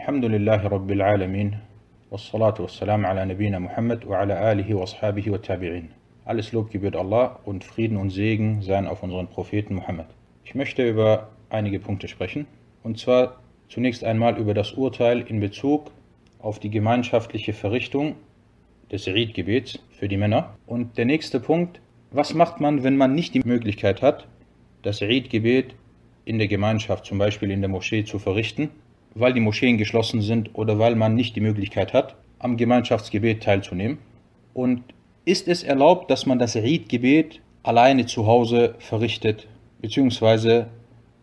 الحمد لله رب العالمين والصلاة والسلام على نبينا Muhammad وعلى آله وأصحابه والتابعين. Alles Lob gebührt Allah und Frieden und Segen seien auf unseren Propheten Muhammad. Ich möchte über einige Punkte sprechen. Und zwar zunächst einmal über das Urteil in Bezug auf die gemeinschaftliche Verrichtung des Eid-Gebets für die Männer. Und der nächste Punkt, was macht man, wenn man nicht die Möglichkeit hat, das Eid-Gebet in der Gemeinschaft, zum Beispiel in der Moschee, zu verrichten, weil die Moscheen geschlossen sind oder weil man nicht die Möglichkeit hat, am Gemeinschaftsgebet teilzunehmen. Und ist es erlaubt, dass man das Eid-Gebet alleine zu Hause verrichtet, beziehungsweise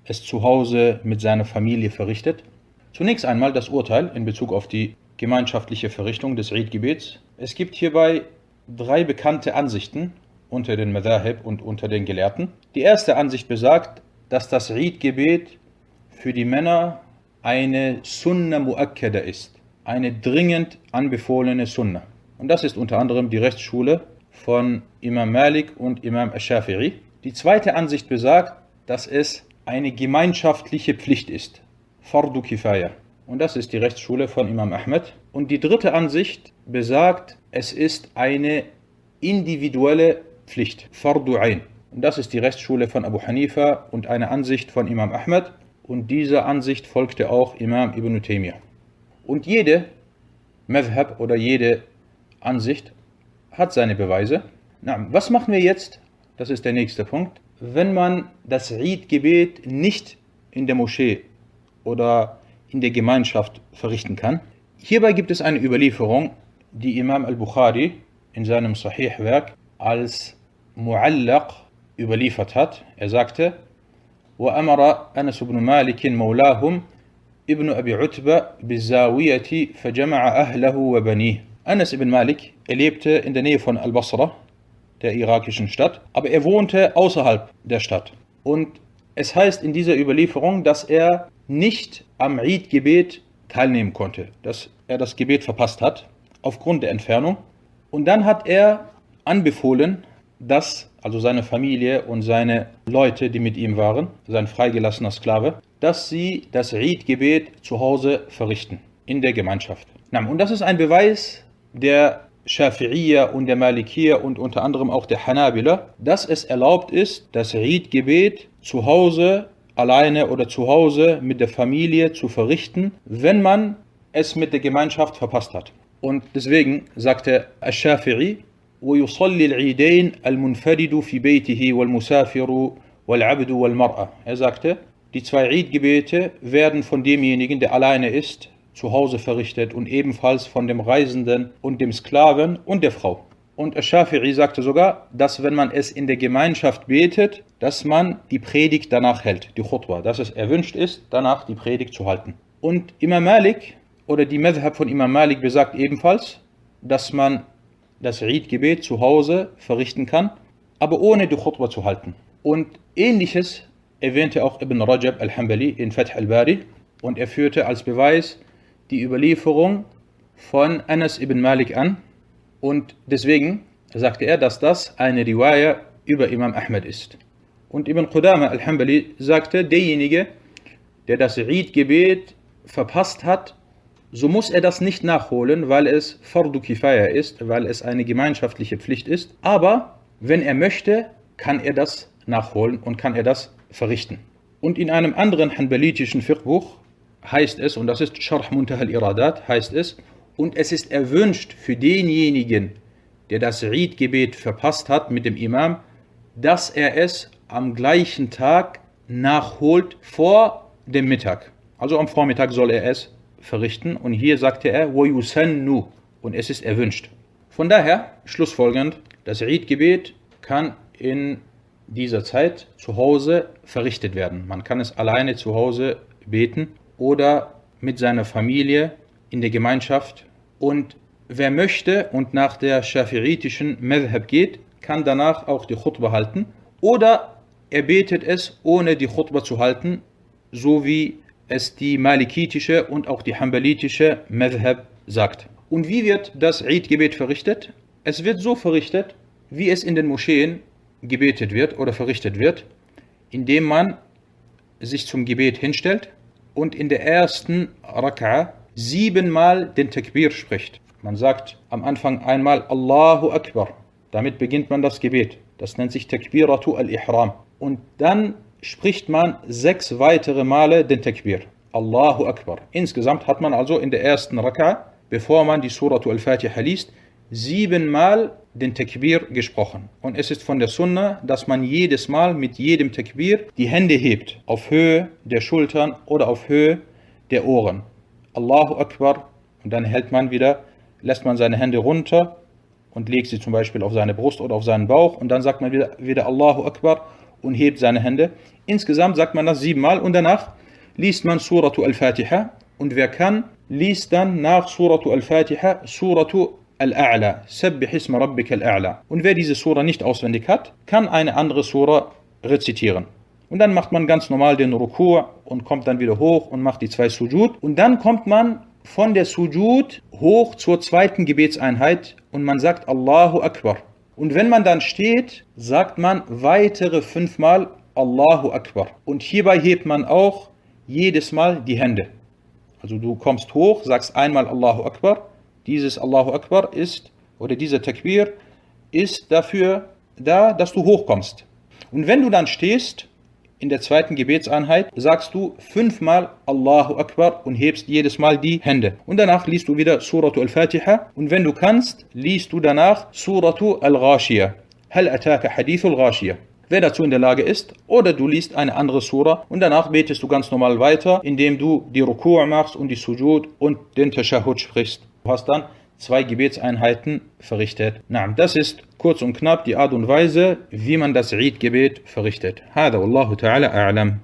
es zu Hause mit seiner Familie verrichtet? Zunächst einmal das Urteil in Bezug auf die gemeinschaftliche Verrichtung des Eid-Gebets. Es gibt hierbei drei bekannte Ansichten unter den Madhahib und unter den Gelehrten. Die erste Ansicht besagt, dass das Eid-Gebet für die Männer eine Sunna Muakkada ist, eine dringend anbefohlene Sunna. Und das ist unter anderem die Rechtsschule von Imam Malik und Imam Ash-Shafi'i. Die zweite Ansicht besagt, dass es eine gemeinschaftliche Pflicht ist, Fardu Kifaya. Und das ist die Rechtsschule von Imam Ahmed. Und die dritte Ansicht besagt, es ist eine individuelle Pflicht, Fardu Ain. Und das ist die Rechtsschule von Abu Hanifa und eine Ansicht von Imam Ahmed. Und dieser Ansicht folgte auch Imam Ibn Taymiyyah. Und jede Madhab oder jede Ansicht hat seine Beweise. Na, was machen wir jetzt? Das ist der nächste Punkt. Wenn man das Eid-Gebet nicht in der Moschee oder in der Gemeinschaft verrichten kann. Hierbei gibt es eine Überlieferung, die Imam al-Bukhari in seinem Sahih-Werk als Mu'allaq überliefert hat. Er sagte, وأمر أنس بن مالك مولاهم ابن أبي عتبة بالزاوية فجمع أهله وبنيه. Anas ibn Malik, er lebte in der Nähe von Al-Basra, der irakischen Stadt, aber er wohnte außerhalb der Stadt. Und es heißt in dieser Überlieferung, dass er nicht am Eid-Gebet teilnehmen konnte, dass er das Gebet verpasst hat, aufgrund der Entfernung. Und dann hat er anbefohlen, dass, also seine Familie und seine Leute, die mit ihm waren, sein freigelassener Sklave, dass sie das Eid-Gebet zu Hause verrichten, in der Gemeinschaft. Und das ist ein Beweis der Schafi'iyya und der Malikiyya und unter anderem auch der Hanabila, dass es erlaubt ist, das Eid-Gebet zu Hause alleine oder zu Hause mit der Familie zu verrichten, wenn man es mit der Gemeinschaft verpasst hat. Und deswegen sagte Ash-Shafi'i, ويصلي العيدين المنفرد في بيته والمسافر والعبد والمرأة. Er sagte, die zwei Eid-Gebete werden von demjenigen, der alleine ist, zu Hause verrichtet und ebenfalls von dem Reisenden und dem Sklaven und der Frau. Und Ash-Shafi'i sagte sogar, dass wenn man es in der Gemeinschaft betet, dass man die Predigt danach hält, die Khutbah, dass es erwünscht ist, danach die Predigt zu halten. Und Imam Malik oder die Madhab von Imam Malik besagt ebenfalls, dass man das Eid-Gebet zu Hause verrichten kann, aber ohne die Khutbah zu halten. Und ähnliches erwähnte auch Ibn Rajab al-Hambali in Fath al-Bari und er führte als Beweis die Überlieferung von Anas ibn Malik an und deswegen sagte er, dass das eine Riwaya über Imam Ahmed ist. Und Ibn Qudama al-Hambali sagte, derjenige, der das Eid-Gebet verpasst hat, so muss er das nicht nachholen, weil es Fardu Kifaya ist, weil es eine gemeinschaftliche Pflicht ist. Aber wenn er möchte, kann er das nachholen und kann er das verrichten. Und in einem anderen hanbalitischen Fiqh-Buch heißt es, und das ist Sharh Muntah al-Iradat, heißt es, und es ist erwünscht für denjenigen, der das Eid-Gebet verpasst hat mit dem Imam, dass er es am gleichen Tag nachholt vor dem Mittag. Also am Vormittag soll er es verrichten. Und hier sagte er, وَيُسَنُّ und es ist erwünscht. Von daher, schlussfolgernd, das Eid-Gebet kann in dieser Zeit zu Hause verrichtet werden. Man kann es alleine zu Hause beten oder mit seiner Familie in der Gemeinschaft. Und wer möchte und nach der schafiritischen Madhab geht, kann danach auch die Khutbah halten. Oder er betet es, ohne die Khutbah zu halten, so wie es die malikitische und auch die hambalitische Madhab sagt. Und wie wird das Eid-Gebet verrichtet? Es wird so verrichtet, wie es in den Moscheen gebetet wird oder verrichtet wird, indem man sich zum Gebet hinstellt und in der ersten Raka'a siebenmal den Takbir spricht. Man sagt am Anfang einmal Allahu Akbar. Damit beginnt man das Gebet. Das nennt sich Takbiratu al-Ihram. Und dann spricht man sechs weitere Male den Takbir. Allahu Akbar. Insgesamt hat man also in der ersten Raka, bevor man die Suratu al-Fatiha liest, siebenmal den Takbir gesprochen. Und es ist von der Sunna, dass man jedes Mal mit jedem Takbir die Hände hebt, auf Höhe der Schultern oder auf Höhe der Ohren. Allahu Akbar. Und dann hält man wieder, lässt man seine Hände runter und legt sie zum Beispiel auf seine Brust oder auf seinen Bauch. Und dann sagt man wieder, wieder Allahu Akbar und hebt seine Hände. Insgesamt sagt man das siebenmal und danach liest man Suratu al-Fatiha. Und wer kann, liest dann nach Suratu al-Fatiha Suratu Al-A'la, Sabbih isma rabbika al-A'la. Und wer diese Sura nicht auswendig hat, kann eine andere Sura rezitieren. Und dann macht man ganz normal den Ruku' und kommt dann wieder hoch und macht die zwei Sujud. Und dann kommt man von der Sujud hoch zur zweiten Gebetseinheit und man sagt Allahu Akbar. Und wenn man dann steht, sagt man weitere fünfmal Allahu Akbar. Und hierbei hebt man auch jedes Mal die Hände. Also du kommst hoch, sagst einmal Allahu Akbar dieses Allahu Akbar ist, oder dieser Takbir, ist dafür da, dass du hochkommst. Und wenn du dann stehst, in der zweiten Gebetseinheit, sagst du fünfmal Allahu Akbar und hebst jedes Mal die Hände. Und danach liest du wieder Suratu Al-Fatiha. Und wenn du kannst, liest du danach Suratu Al-Ghashiyah. Hal ataka hadithul Ghashiyah. Wer dazu in der Lage ist, oder du liest eine andere Sura und danach betest du ganz normal weiter, indem du die Ruku' machst und die Sujud und den Tashahud sprichst. Du hast dann zwei Gebetseinheiten verrichtet. Na, das ist kurz und knapp die Art und Weise, wie man das Eid-Gebet verrichtet. هذا والله تعالى أعلم